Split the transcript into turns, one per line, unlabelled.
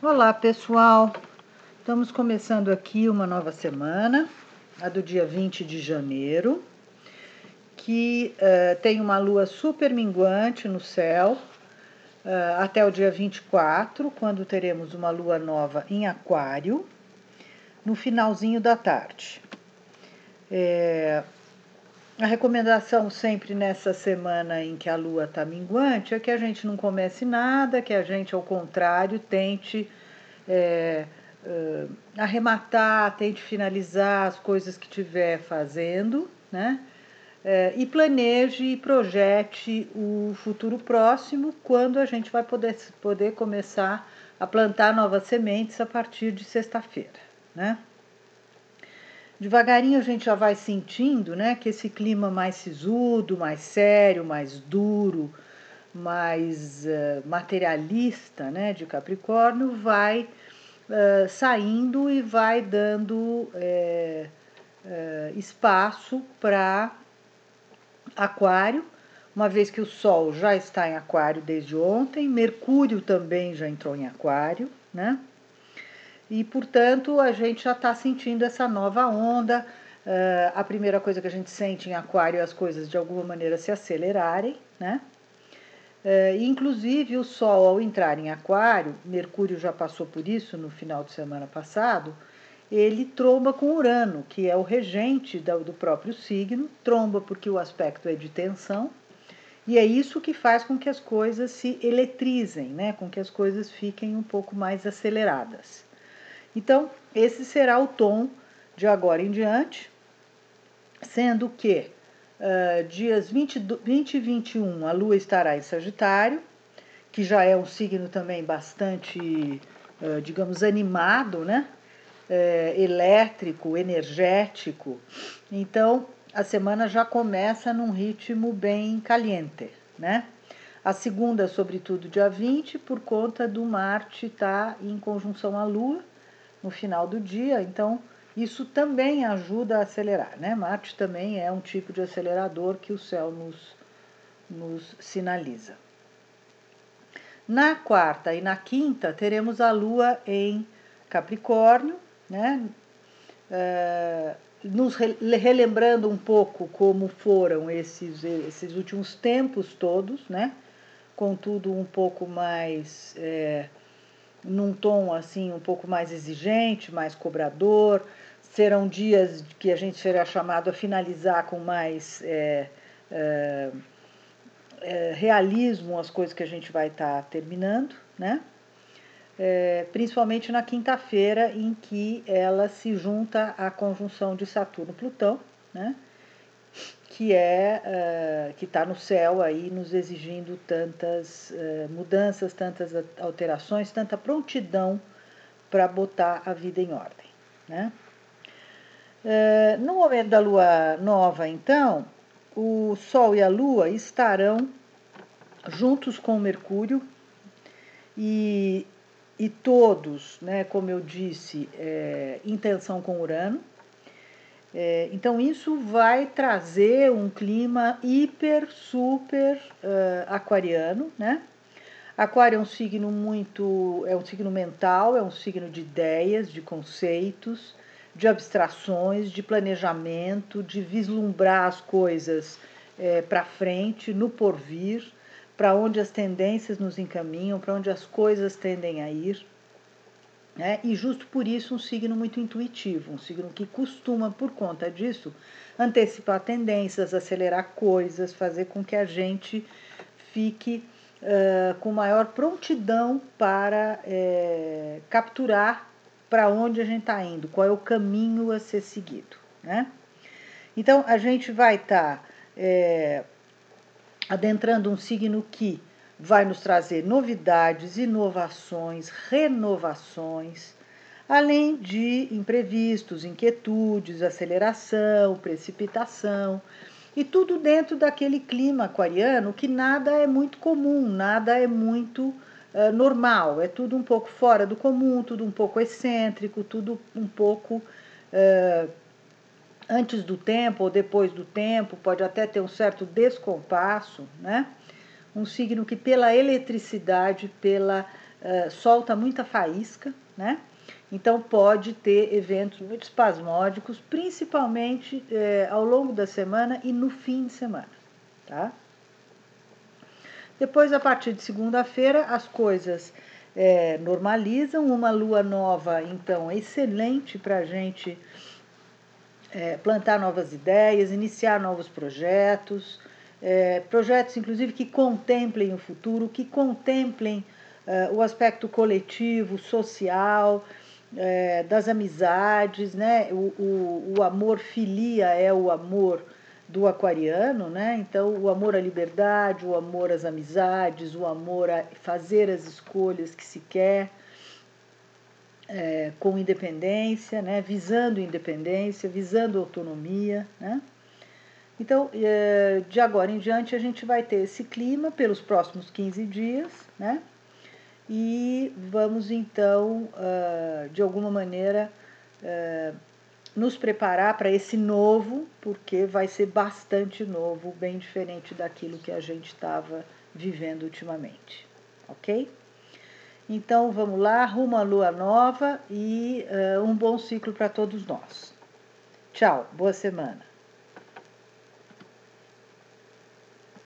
Olá pessoal, estamos começando aqui uma nova semana, a do dia 20 de janeiro, que uh, tem uma lua super minguante no céu uh, até o dia 24, quando teremos uma lua nova em Aquário, no finalzinho da tarde. É, a recomendação sempre nessa semana em que a lua está minguante é que a gente não comece nada, que a gente, ao contrário, tente é, uh, arrematar, tente finalizar as coisas que estiver fazendo, né? É, e planeje e projete o futuro próximo, quando a gente vai poder, poder começar a plantar novas sementes a partir de sexta-feira, né? Devagarinho a gente já vai sentindo né, que esse clima mais sisudo, mais sério, mais duro, mais uh, materialista né, de Capricórnio vai uh, saindo e vai dando uh, espaço para Aquário, uma vez que o Sol já está em Aquário desde ontem, Mercúrio também já entrou em Aquário, né? E, portanto, a gente já está sentindo essa nova onda. Uh, a primeira coisa que a gente sente em Aquário é as coisas de alguma maneira se acelerarem, né? Uh, inclusive, o Sol, ao entrar em Aquário, Mercúrio já passou por isso no final de semana passado, ele tromba com Urano, que é o regente do próprio signo, tromba porque o aspecto é de tensão, e é isso que faz com que as coisas se eletrizem, né? com que as coisas fiquem um pouco mais aceleradas. Então, esse será o tom de agora em diante, sendo que uh, dias 20, 20 e 21 a Lua estará em Sagitário, que já é um signo também bastante, uh, digamos, animado, né? Uh, elétrico, energético. Então, a semana já começa num ritmo bem caliente, né? A segunda, sobretudo, dia 20, por conta do Marte estar tá em conjunção à Lua, no final do dia, então isso também ajuda a acelerar, né? Marte também é um tipo de acelerador que o céu nos, nos sinaliza. Na quarta e na quinta teremos a Lua em Capricórnio, né? É, nos relembrando um pouco como foram esses, esses últimos tempos todos, né? Contudo, um pouco mais é, num tom assim um pouco mais exigente, mais cobrador. Serão dias que a gente será chamado a finalizar com mais é, é, é, realismo as coisas que a gente vai estar tá terminando, né? É, principalmente na quinta-feira, em que ela se junta à conjunção de Saturno-Plutão, né? Que é uh, que está no céu aí nos exigindo tantas uh, mudanças, tantas alterações, tanta prontidão para botar a vida em ordem. Né? Uh, no momento da lua nova, então, o Sol e a Lua estarão juntos com Mercúrio e, e todos, né, como eu disse, é, em tensão com Urano é, então, isso vai trazer um clima hiper, super uh, aquariano, né? Aquário é um signo muito. é um signo mental, é um signo de ideias, de conceitos, de abstrações, de planejamento, de vislumbrar as coisas é, para frente, no porvir, para onde as tendências nos encaminham, para onde as coisas tendem a ir. Né? E justo por isso um signo muito intuitivo, um signo que costuma, por conta disso, antecipar tendências, acelerar coisas, fazer com que a gente fique uh, com maior prontidão para é, capturar para onde a gente está indo, qual é o caminho a ser seguido. Né? Então, a gente vai estar tá, é, adentrando um signo que vai nos trazer novidades, inovações, renovações, além de imprevistos, inquietudes, aceleração, precipitação, e tudo dentro daquele clima aquariano que nada é muito comum, nada é muito uh, normal, é tudo um pouco fora do comum, tudo um pouco excêntrico, tudo um pouco uh, antes do tempo ou depois do tempo, pode até ter um certo descompasso, né? Um signo que, pela eletricidade, pela uh, solta muita faísca, né? Então pode ter eventos muito espasmódicos, principalmente eh, ao longo da semana e no fim de semana, tá? Depois, a partir de segunda-feira, as coisas eh, normalizam. Uma lua nova, então, é excelente para a gente plantar novas ideias, iniciar novos projetos, projetos, inclusive, que contemplem o futuro, que contemplem o aspecto coletivo, social é, das amizades, né? O, o, o amor filia é o amor do aquariano, né? Então, o amor à liberdade, o amor às amizades, o amor a fazer as escolhas que se quer é, com independência, né? Visando independência, visando autonomia, né? Então, é, de agora em diante, a gente vai ter esse clima pelos próximos 15 dias, né? e vamos então, uh, de alguma maneira, uh, nos preparar para esse novo, porque vai ser bastante novo, bem diferente daquilo que a gente estava vivendo ultimamente, ok? Então vamos lá, rumo à lua nova e uh, um bom ciclo para todos nós. Tchau, boa semana.